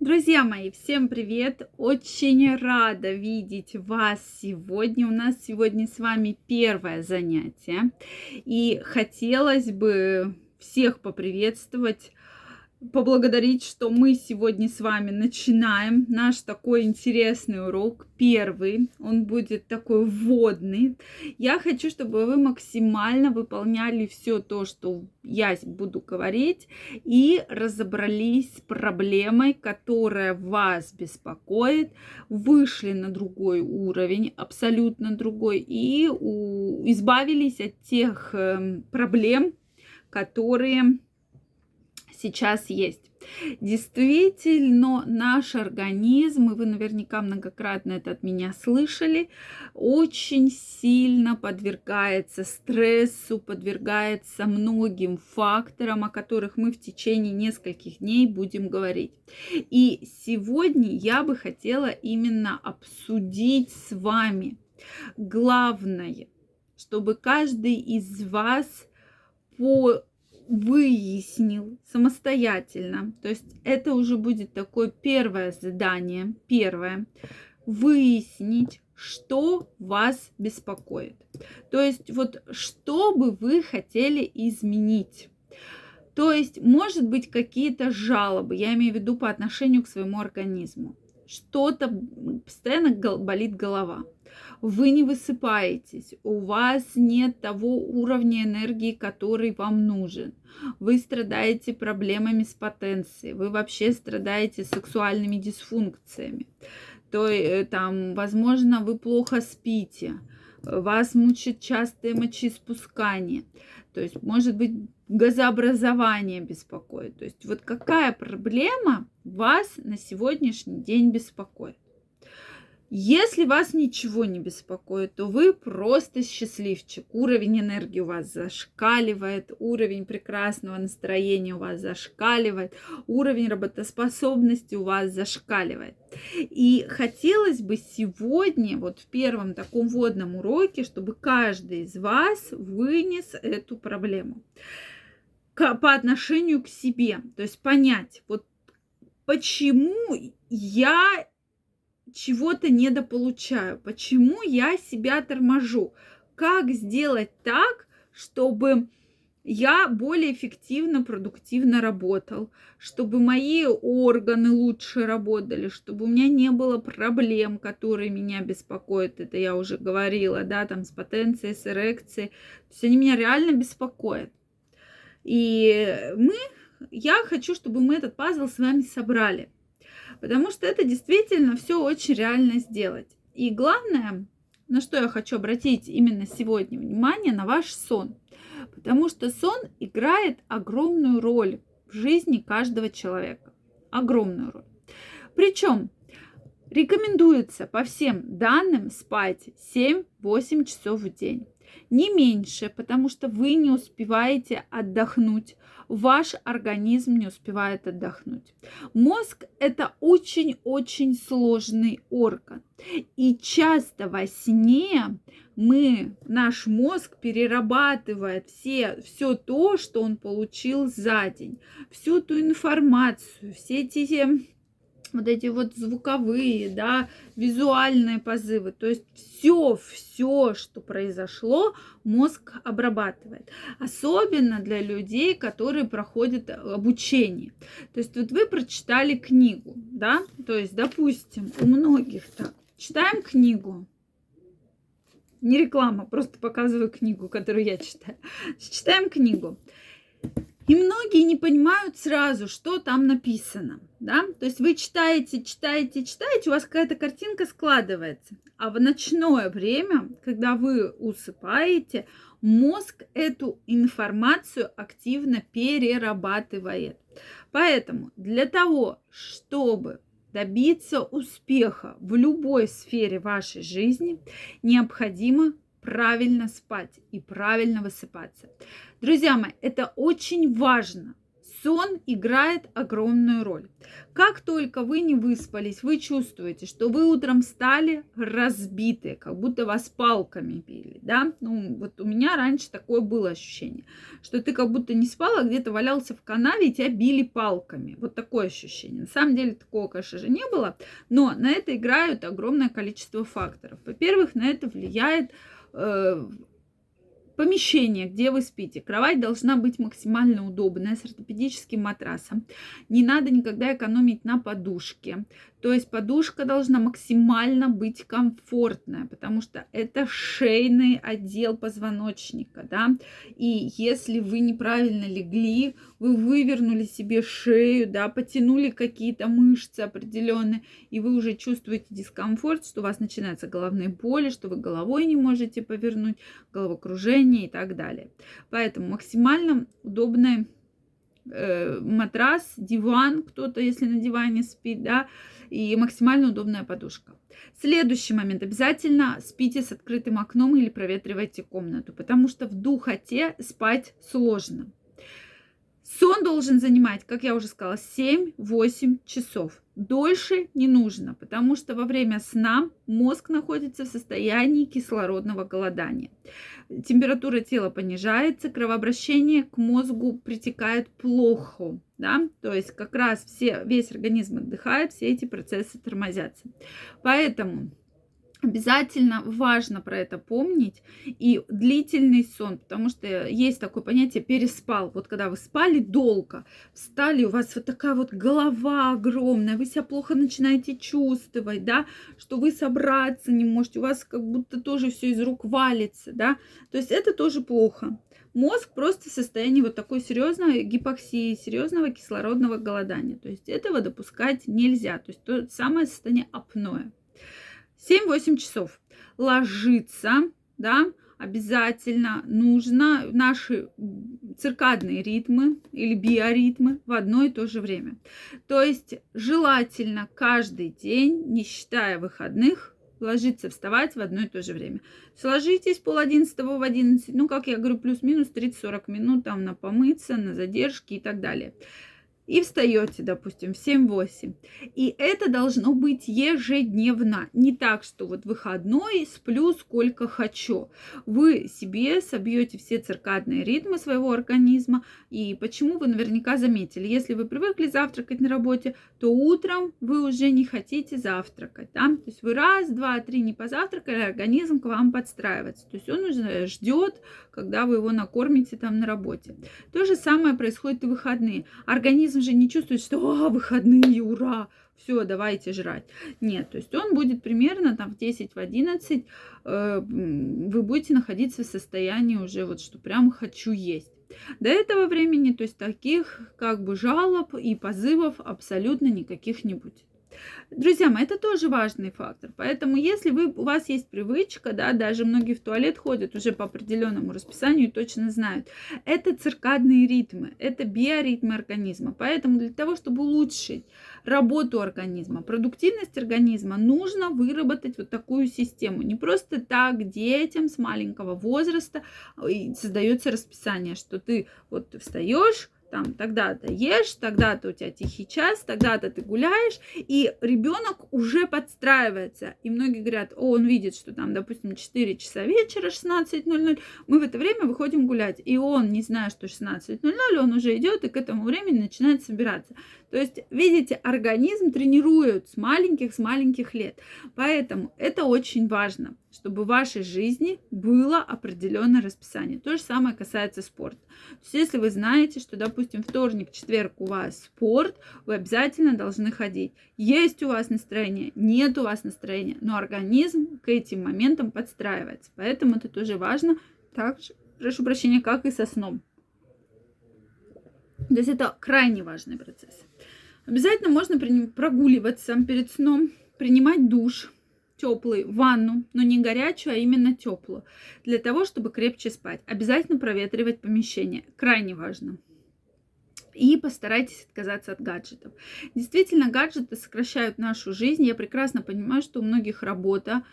Друзья мои, всем привет! Очень рада видеть вас сегодня. У нас сегодня с вами первое занятие. И хотелось бы всех поприветствовать поблагодарить, что мы сегодня с вами начинаем наш такой интересный урок, первый, он будет такой вводный. Я хочу, чтобы вы максимально выполняли все то, что я буду говорить, и разобрались с проблемой, которая вас беспокоит, вышли на другой уровень, абсолютно другой, и избавились от тех эм, проблем, которые сейчас есть. Действительно, наш организм, и вы наверняка многократно это от меня слышали, очень сильно подвергается стрессу, подвергается многим факторам, о которых мы в течение нескольких дней будем говорить. И сегодня я бы хотела именно обсудить с вами главное, чтобы каждый из вас по выяснил самостоятельно. То есть это уже будет такое первое задание, первое, выяснить, что вас беспокоит. То есть вот что бы вы хотели изменить. То есть, может быть, какие-то жалобы, я имею в виду по отношению к своему организму. Что-то постоянно болит голова вы не высыпаетесь, у вас нет того уровня энергии, который вам нужен. Вы страдаете проблемами с потенцией, вы вообще страдаете сексуальными дисфункциями. То э, там, возможно, вы плохо спите, вас мучит частое мочеиспускание, то есть, может быть, газообразование беспокоит. То есть, вот какая проблема вас на сегодняшний день беспокоит? Если вас ничего не беспокоит, то вы просто счастливчик. Уровень энергии у вас зашкаливает, уровень прекрасного настроения у вас зашкаливает, уровень работоспособности у вас зашкаливает. И хотелось бы сегодня, вот в первом таком вводном уроке, чтобы каждый из вас вынес эту проблему по отношению к себе. То есть понять, вот почему я чего-то недополучаю, почему я себя торможу, как сделать так, чтобы я более эффективно, продуктивно работал, чтобы мои органы лучше работали, чтобы у меня не было проблем, которые меня беспокоят. Это я уже говорила, да, там с потенцией, с эрекцией. То есть они меня реально беспокоят. И мы, я хочу, чтобы мы этот пазл с вами собрали потому что это действительно все очень реально сделать. И главное, на что я хочу обратить именно сегодня внимание, на ваш сон. Потому что сон играет огромную роль в жизни каждого человека. Огромную роль. Причем рекомендуется по всем данным спать 7-8 часов в день. Не меньше, потому что вы не успеваете отдохнуть ваш организм не успевает отдохнуть. Мозг – это очень-очень сложный орган. И часто во сне мы, наш мозг перерабатывает все, все то, что он получил за день, всю ту информацию, все эти вот эти вот звуковые, да, визуальные позывы. То есть все, все, что произошло, мозг обрабатывает. Особенно для людей, которые проходят обучение. То есть вот вы прочитали книгу, да, то есть, допустим, у многих так, читаем книгу, не реклама, просто показываю книгу, которую я читаю. Читаем книгу. И многие не понимают сразу, что там написано. Да? То есть вы читаете, читаете, читаете, у вас какая-то картинка складывается. А в ночное время, когда вы усыпаете, мозг эту информацию активно перерабатывает. Поэтому для того, чтобы добиться успеха в любой сфере вашей жизни, необходимо правильно спать и правильно высыпаться. Друзья мои, это очень важно. сон играет огромную роль. Как только вы не выспались, вы чувствуете, что вы утром встали разбитые, как будто вас палками били, да? Ну, вот у меня раньше такое было ощущение, что ты как будто не спал, а где-то валялся в канаве и тебя били палками. Вот такое ощущение. На самом деле такого, конечно же, не было, но на это играют огромное количество факторов. Во-первых, на это влияет Помещение, где вы спите. Кровать должна быть максимально удобная, с ортопедическим матрасом. Не надо никогда экономить на подушке. То есть подушка должна максимально быть комфортная, потому что это шейный отдел позвоночника, да. И если вы неправильно легли, вы вывернули себе шею, да, потянули какие-то мышцы определенные, и вы уже чувствуете дискомфорт, что у вас начинаются головные боли, что вы головой не можете повернуть, головокружение и так далее. Поэтому максимально удобная матрас, диван, кто-то, если на диване спит, да, и максимально удобная подушка. Следующий момент. Обязательно спите с открытым окном или проветривайте комнату, потому что в духоте спать сложно. Сон должен занимать, как я уже сказала, 7-8 часов. Дольше не нужно, потому что во время сна мозг находится в состоянии кислородного голодания. Температура тела понижается, кровообращение к мозгу притекает плохо. Да? То есть как раз все, весь организм отдыхает, все эти процессы тормозятся. Поэтому Обязательно важно про это помнить. И длительный сон, потому что есть такое понятие переспал. Вот когда вы спали долго, встали, у вас вот такая вот голова огромная, вы себя плохо начинаете чувствовать, да, что вы собраться не можете, у вас как будто тоже все из рук валится, да. То есть это тоже плохо. Мозг просто в состоянии вот такой серьезной гипоксии, серьезного кислородного голодания. То есть этого допускать нельзя. То есть то самое состояние апноэ. 7-8 часов. Ложиться, да, обязательно нужно наши циркадные ритмы или биоритмы в одно и то же время. То есть желательно каждый день, не считая выходных, ложиться, вставать в одно и то же время. Сложитесь пол одиннадцатого в одиннадцать, ну, как я говорю, плюс-минус 30-40 минут там на помыться, на задержки и так далее и встаете, допустим, в 7-8. И это должно быть ежедневно. Не так, что вот выходной сплю сколько хочу. Вы себе собьете все циркадные ритмы своего организма. И почему вы наверняка заметили, если вы привыкли завтракать на работе, то утром вы уже не хотите завтракать. Да? То есть вы раз, два, три не позавтракали, организм к вам подстраивается. То есть он уже ждет, когда вы его накормите там на работе. То же самое происходит и в выходные. Организм организм же не чувствует, что а, выходные, ура, все, давайте жрать. Нет, то есть он будет примерно там в 10, в 11, э, вы будете находиться в состоянии уже вот, что прям хочу есть. До этого времени, то есть таких как бы жалоб и позывов абсолютно никаких не будет. Друзья мои, это тоже важный фактор. Поэтому, если вы, у вас есть привычка, да, даже многие в туалет ходят уже по определенному расписанию и точно знают, это циркадные ритмы, это биоритмы организма. Поэтому для того, чтобы улучшить работу организма, продуктивность организма, нужно выработать вот такую систему. Не просто так детям с маленького возраста создается расписание, что ты вот встаешь, там тогда-то ешь, тогда-то у тебя тихий час, тогда-то ты гуляешь, и ребенок уже подстраивается. И многие говорят, о, он видит, что там, допустим, 4 часа вечера, 16.00, мы в это время выходим гулять. И он, не зная, что 16.00, он уже идет и к этому времени начинает собираться. То есть, видите, организм тренируют с маленьких, с маленьких лет. Поэтому это очень важно, чтобы в вашей жизни было определенное расписание. То же самое касается спорта. То есть, если вы знаете, что, допустим, вторник, четверг у вас спорт, вы обязательно должны ходить. Есть у вас настроение, нет у вас настроения, но организм к этим моментам подстраивается. Поэтому это тоже важно. Также, прошу прощения, как и со сном. То есть это крайне важный процесс. Обязательно можно прогуливаться перед сном, принимать душ теплый, ванну, но не горячую, а именно теплую, для того, чтобы крепче спать. Обязательно проветривать помещение, крайне важно. И постарайтесь отказаться от гаджетов. Действительно, гаджеты сокращают нашу жизнь. Я прекрасно понимаю, что у многих работа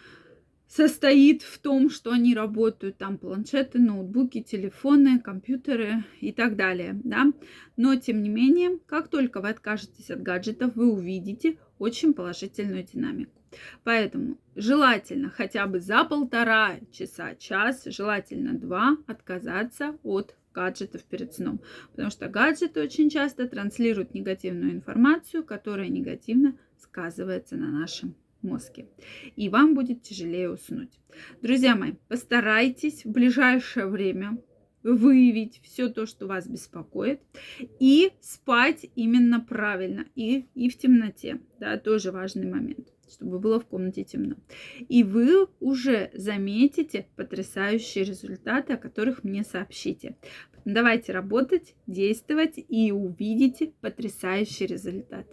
состоит в том, что они работают там планшеты, ноутбуки, телефоны, компьютеры и так далее, да. Но тем не менее, как только вы откажетесь от гаджетов, вы увидите очень положительную динамику. Поэтому желательно хотя бы за полтора часа, час, желательно два отказаться от гаджетов перед сном. Потому что гаджеты очень часто транслируют негативную информацию, которая негативно сказывается на нашем мозге. И вам будет тяжелее уснуть. Друзья мои, постарайтесь в ближайшее время выявить все то, что вас беспокоит, и спать именно правильно, и, и в темноте. Да, тоже важный момент чтобы было в комнате темно. И вы уже заметите потрясающие результаты, о которых мне сообщите. Давайте работать, действовать и увидите потрясающий результат.